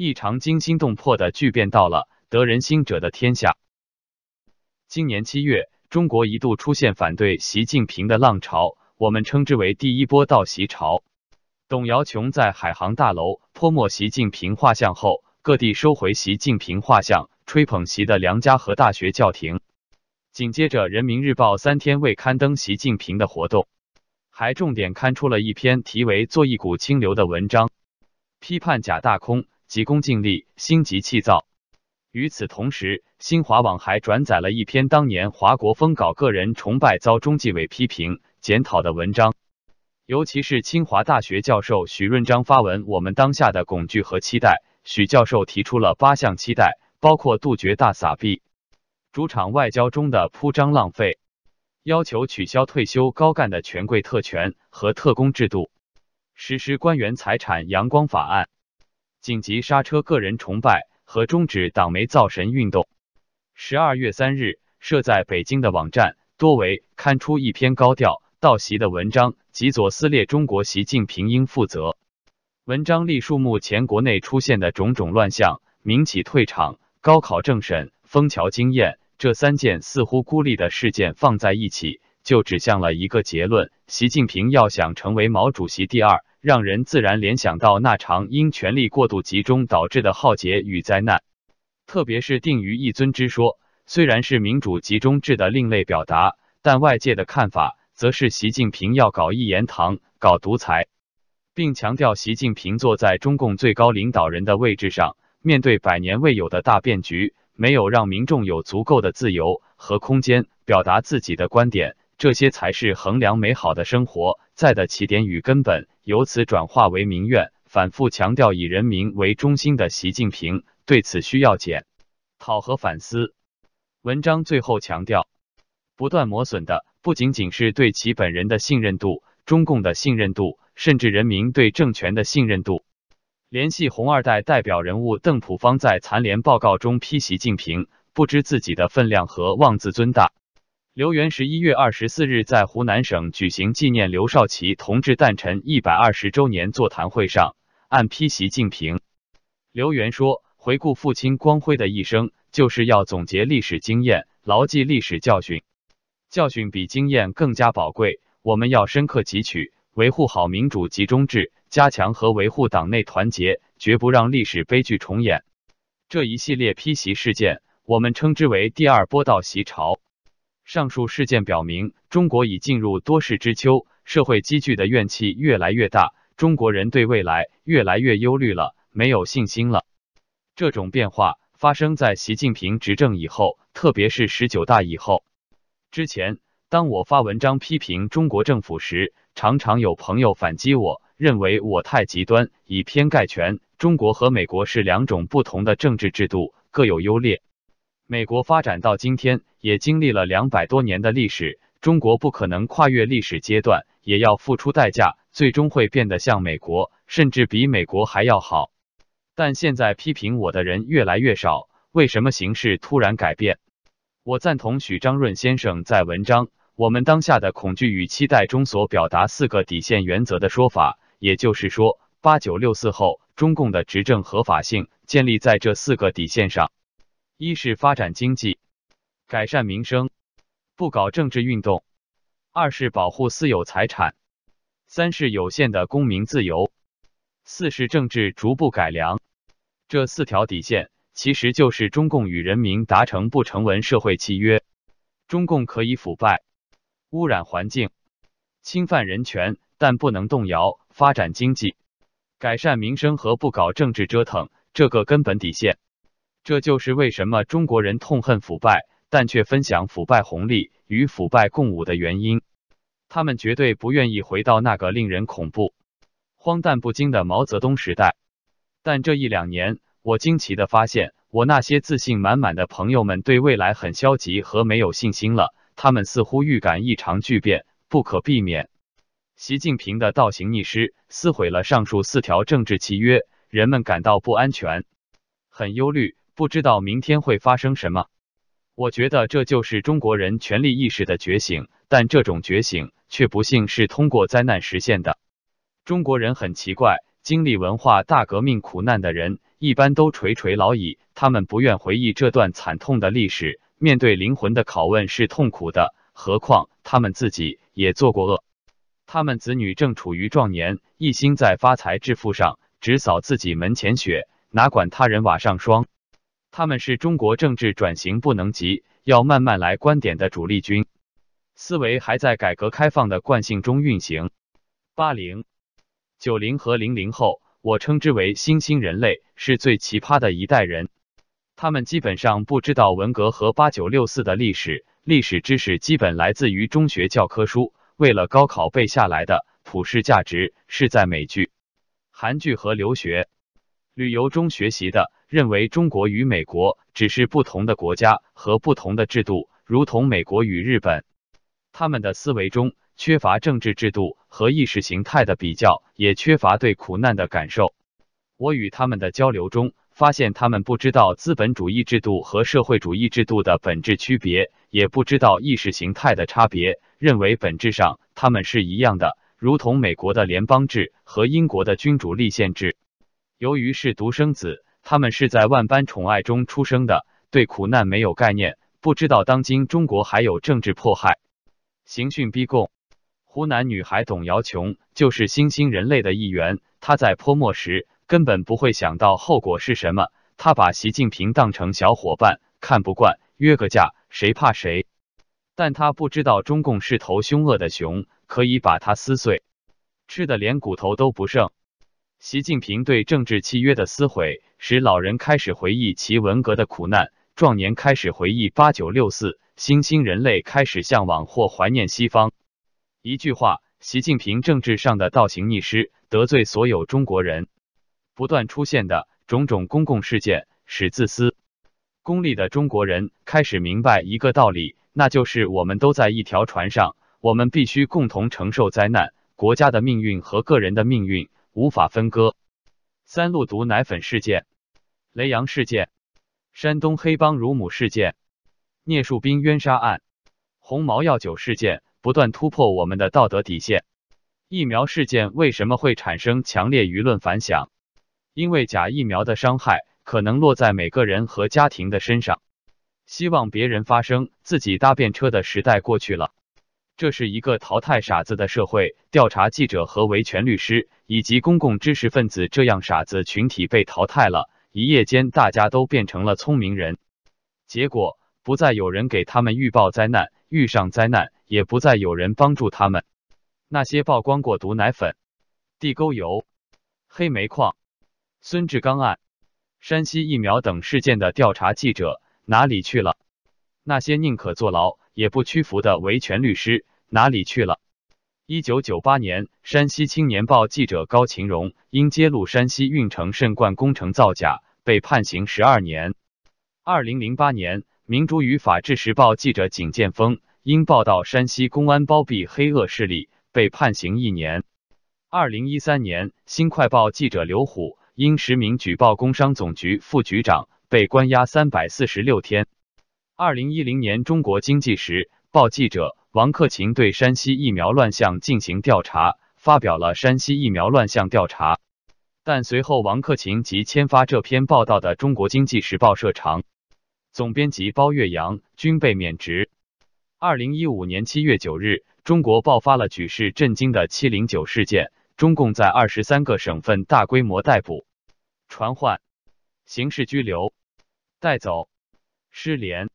异常惊心动魄的巨变到了，得人心者的天下。今年七月，中国一度出现反对习近平的浪潮，我们称之为第一波倒习潮。董瑶琼在海航大楼泼墨习近平画像后，各地收回习近平画像，吹捧习的梁家河大学叫停。紧接着，《人民日报》三天未刊登习近平的活动，还重点刊出了一篇题为《做一股清流》的文章，批判假大空。急功近利，心急气躁。与此同时，新华网还转载了一篇当年华国锋搞个人崇拜遭中纪委批评检讨的文章。尤其是清华大学教授许润章发文：“我们当下的恐惧和期待。”许教授提出了八项期待，包括杜绝大撒币、主场外交中的铺张浪费，要求取消退休高干的权贵特权和特工制度，实施官员财产阳光法案。紧急刹车个人崇拜和终止党媒造神运动。十二月三日，设在北京的网站多维刊出一篇高调道席的文章，极左撕裂中国，习近平应负责。文章历述目前国内出现的种种乱象：民企退场、高考政审、枫桥经验这三件似乎孤立的事件放在一起，就指向了一个结论：习近平要想成为毛主席第二。让人自然联想到那场因权力过度集中导致的浩劫与灾难，特别是定于一尊之说，虽然是民主集中制的另类表达，但外界的看法则是习近平要搞一言堂、搞独裁，并强调习近平坐在中共最高领导人的位置上，面对百年未有的大变局，没有让民众有足够的自由和空间表达自己的观点。这些才是衡量美好的生活在的起点与根本，由此转化为民怨。反复强调以人民为中心的习近平对此需要检讨和反思。文章最后强调，不断磨损的不仅仅是对其本人的信任度、中共的信任度，甚至人民对政权的信任度。联系红二代代表人物邓朴方在残联报告中批习近平不知自己的分量和妄自尊大。刘源十一月二十四日在湖南省举行纪念刘少奇同志诞辰一百二十周年座谈会上，按批习近平。刘源说：“回顾父亲光辉的一生，就是要总结历史经验，牢记历史教训。教训比经验更加宝贵，我们要深刻汲取，维护好民主集中制，加强和维护党内团结，绝不让历史悲剧重演。”这一系列批习事件，我们称之为第二波倒习潮。上述事件表明，中国已进入多事之秋，社会积聚的怨气越来越大，中国人对未来越来越忧虑了，没有信心了。这种变化发生在习近平执政以后，特别是十九大以后。之前，当我发文章批评中国政府时，常常有朋友反击我，认为我太极端，以偏概全。中国和美国是两种不同的政治制度，各有优劣。美国发展到今天，也经历了两百多年的历史。中国不可能跨越历史阶段，也要付出代价，最终会变得像美国，甚至比美国还要好。但现在批评我的人越来越少，为什么形势突然改变？我赞同许章润先生在文章《我们当下的恐惧与期待》中所表达四个底线原则的说法，也就是说，八九六四后，中共的执政合法性建立在这四个底线上。一是发展经济、改善民生，不搞政治运动；二是保护私有财产；三是有限的公民自由；四是政治逐步改良。这四条底线其实就是中共与人民达成不成文社会契约。中共可以腐败、污染环境、侵犯人权，但不能动摇发展经济、改善民生和不搞政治折腾这个根本底线。这就是为什么中国人痛恨腐败，但却分享腐败红利，与腐败共舞的原因。他们绝对不愿意回到那个令人恐怖、荒诞不经的毛泽东时代。但这一两年，我惊奇的发现，我那些自信满满的朋友们对未来很消极和没有信心了。他们似乎预感异常巨变不可避免。习近平的倒行逆施撕毁了上述四条政治契约，人们感到不安全，很忧虑。不知道明天会发生什么，我觉得这就是中国人权力意识的觉醒，但这种觉醒却不幸是通过灾难实现的。中国人很奇怪，经历文化大革命苦难的人一般都垂垂老矣，他们不愿回忆这段惨痛的历史。面对灵魂的拷问是痛苦的，何况他们自己也做过恶。他们子女正处于壮年，一心在发财致富上，只扫自己门前雪，哪管他人瓦上霜。他们是中国政治转型不能急，要慢慢来观点的主力军，思维还在改革开放的惯性中运行。八零、九零和零零后，我称之为新兴人类，是最奇葩的一代人。他们基本上不知道文革和八九六四的历史，历史知识基本来自于中学教科书，为了高考背下来的。普世价值是在美剧、韩剧和留学、旅游中学习的。认为中国与美国只是不同的国家和不同的制度，如同美国与日本。他们的思维中缺乏政治制度和意识形态的比较，也缺乏对苦难的感受。我与他们的交流中发现，他们不知道资本主义制度和社会主义制度的本质区别，也不知道意识形态的差别，认为本质上他们是一样的，如同美国的联邦制和英国的君主立宪制。由于是独生子。他们是在万般宠爱中出生的，对苦难没有概念，不知道当今中国还有政治迫害、刑讯逼供。湖南女孩董瑶琼就是新兴人类的一员，她在泼墨时根本不会想到后果是什么，她把习近平当成小伙伴，看不惯约个架，谁怕谁？但她不知道中共是头凶恶的熊，可以把它撕碎，吃的连骨头都不剩。习近平对政治契约的撕毁，使老人开始回忆其文革的苦难，壮年开始回忆八九六四，新兴人类开始向往或怀念西方。一句话，习近平政治上的倒行逆施，得罪所有中国人。不断出现的种种公共事件，使自私、功利的中国人开始明白一个道理，那就是我们都在一条船上，我们必须共同承受灾难，国家的命运和个人的命运。无法分割。三鹿毒奶粉事件、雷洋事件、山东黑帮乳母事件、聂树斌冤杀案、红毛药酒事件，不断突破我们的道德底线。疫苗事件为什么会产生强烈舆论反响？因为假疫苗的伤害可能落在每个人和家庭的身上。希望别人发声，自己搭便车的时代过去了。这是一个淘汰傻子的社会。调查记者和维权律师以及公共知识分子这样傻子群体被淘汰了，一夜间大家都变成了聪明人。结果不再有人给他们预报灾难，遇上灾难也不再有人帮助他们。那些曝光过毒奶粉、地沟油、黑煤矿、孙志刚案、山西疫苗等事件的调查记者哪里去了？那些宁可坐牢也不屈服的维权律师？哪里去了？一九九八年，山西青年报记者高琴荣因揭露山西运城渗灌工程造假，被判刑十二年。二零零八年，明珠与法制时报记者景建峰因报道山西公安包庇黑恶势力，被判刑一年。二零一三年，新快报记者刘虎因实名举报工商总局副局长，被关押三百四十六天。二零一零年，中国经济时报记者。王克勤对山西疫苗乱象进行调查，发表了《山西疫苗乱象调查》，但随后王克勤及签发这篇报道的中国经济时报社长总编辑包岳阳均被免职。二零一五年七月九日，中国爆发了举世震惊的七零九事件，中共在二十三个省份大规模逮捕、传唤、刑事拘留、带走、失联，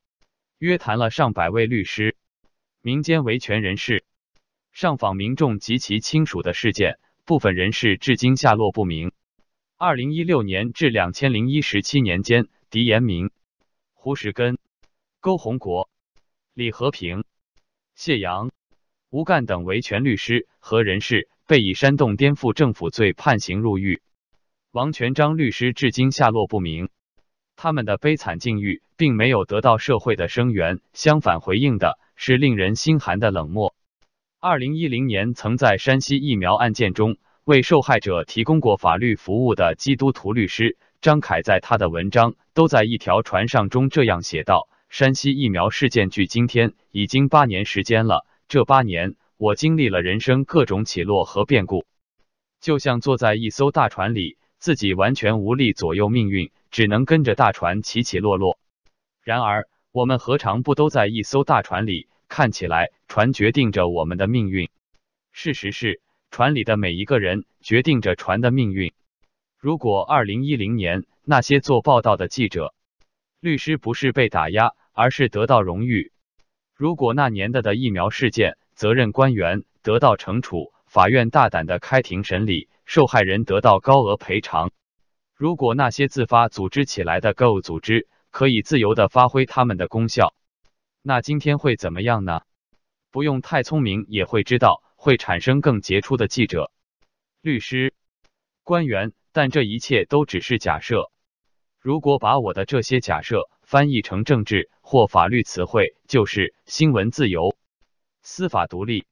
约谈了上百位律师。民间维权人士上访民众及其亲属的事件，部分人士至今下落不明。二零一六年至两千零一十七年间，狄延明、胡石根、勾洪国、李和平、谢阳、吴干等维权律师和人士被以煽动颠覆政府罪判刑入狱。王全章律师至今下落不明。他们的悲惨境遇并没有得到社会的声援，相反，回应的。是令人心寒的冷漠。二零一零年，曾在山西疫苗案件中为受害者提供过法律服务的基督徒律师张凯，在他的文章《都在一条船上》中这样写道：“山西疫苗事件距今天已经八年时间了，这八年我经历了人生各种起落和变故，就像坐在一艘大船里。”自己完全无力左右命运，只能跟着大船起起落落。然而，我们何尝不都在一艘大船里？看起来，船决定着我们的命运。事实是，船里的每一个人决定着船的命运。如果二零一零年那些做报道的记者、律师不是被打压，而是得到荣誉；如果那年的的疫苗事件，责任官员得到惩处，法院大胆的开庭审理，受害人得到高额赔偿；如果那些自发组织起来的 Go 组织可以自由的发挥他们的功效，那今天会怎么样呢？不用太聪明也会知道，会产生更杰出的记者、律师、官员。但这一切都只是假设。如果把我的这些假设翻译成政治或法律词汇，就是新闻自由、司法独立、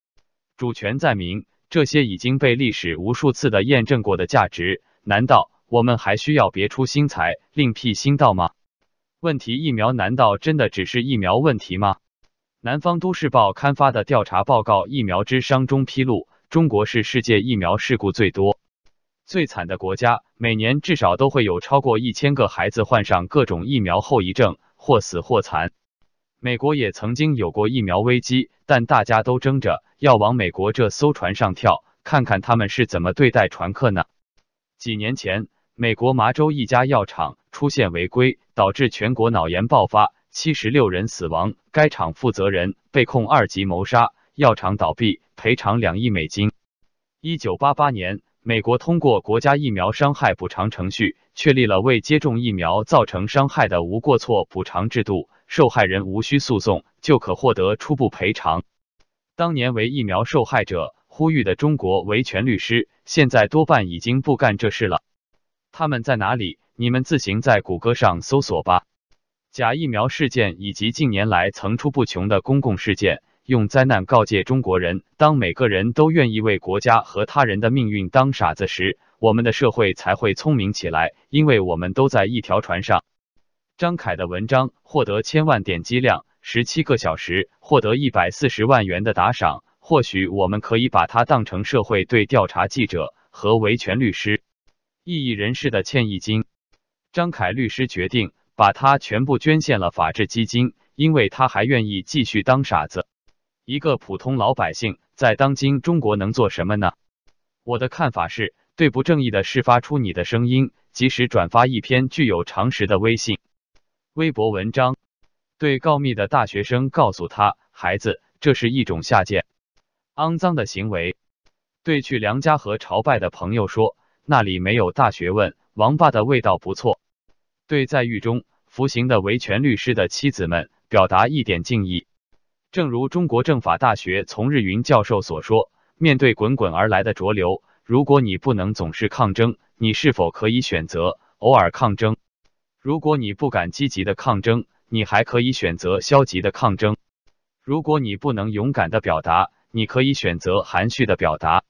主权在民这些已经被历史无数次的验证过的价值，难道我们还需要别出心裁，另辟新道吗？问题疫苗难道真的只是疫苗问题吗？南方都市报刊发的调查报告《疫苗之殇》中披露，中国是世界疫苗事故最多。最惨的国家，每年至少都会有超过一千个孩子患上各种疫苗后遗症，或死或残。美国也曾经有过疫苗危机，但大家都争着要往美国这艘船上跳，看看他们是怎么对待船客呢？几年前，美国麻州一家药厂出现违规，导致全国脑炎爆发，七十六人死亡，该厂负责人被控二级谋杀，药厂倒闭，赔偿两亿美金。一九八八年。美国通过国家疫苗伤害补偿程序，确立了未接种疫苗造成伤害的无过错补偿制度，受害人无需诉讼就可获得初步赔偿。当年为疫苗受害者呼吁的中国维权律师，现在多半已经不干这事了。他们在哪里？你们自行在谷歌上搜索吧。假疫苗事件以及近年来层出不穷的公共事件。用灾难告诫中国人：当每个人都愿意为国家和他人的命运当傻子时，我们的社会才会聪明起来，因为我们都在一条船上。张凯的文章获得千万点击量，十七个小时获得一百四十万元的打赏。或许我们可以把它当成社会对调查记者和维权律师、异议人士的歉意金。张凯律师决定把他全部捐献了法治基金，因为他还愿意继续当傻子。一个普通老百姓在当今中国能做什么呢？我的看法是，对不正义的事发出你的声音，及时转发一篇具有常识的微信、微博文章。对告密的大学生告诉他，孩子，这是一种下贱、肮脏的行为。对去梁家河朝拜的朋友说，那里没有大学问，王八的味道不错。对在狱中服刑的维权律师的妻子们，表达一点敬意。正如中国政法大学丛日云教授所说，面对滚滚而来的浊流，如果你不能总是抗争，你是否可以选择偶尔抗争？如果你不敢积极的抗争，你还可以选择消极的抗争。如果你不能勇敢的表达，你可以选择含蓄的表达。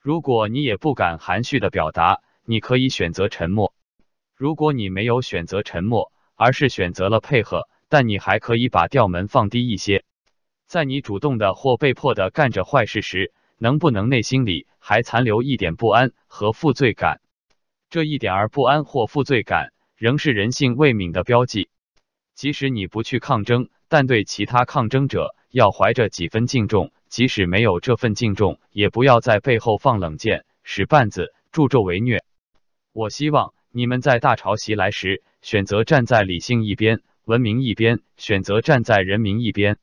如果你也不敢含蓄的表达，你可以选择沉默。如果你没有选择沉默，而是选择了配合，但你还可以把调门放低一些。在你主动的或被迫的干着坏事时，能不能内心里还残留一点不安和负罪感？这一点儿不安或负罪感，仍是人性未泯的标记。即使你不去抗争，但对其他抗争者要怀着几分敬重；即使没有这份敬重，也不要在背后放冷箭、使绊子、助纣为虐。我希望你们在大潮袭来时，选择站在理性一边、文明一边，选择站在人民一边。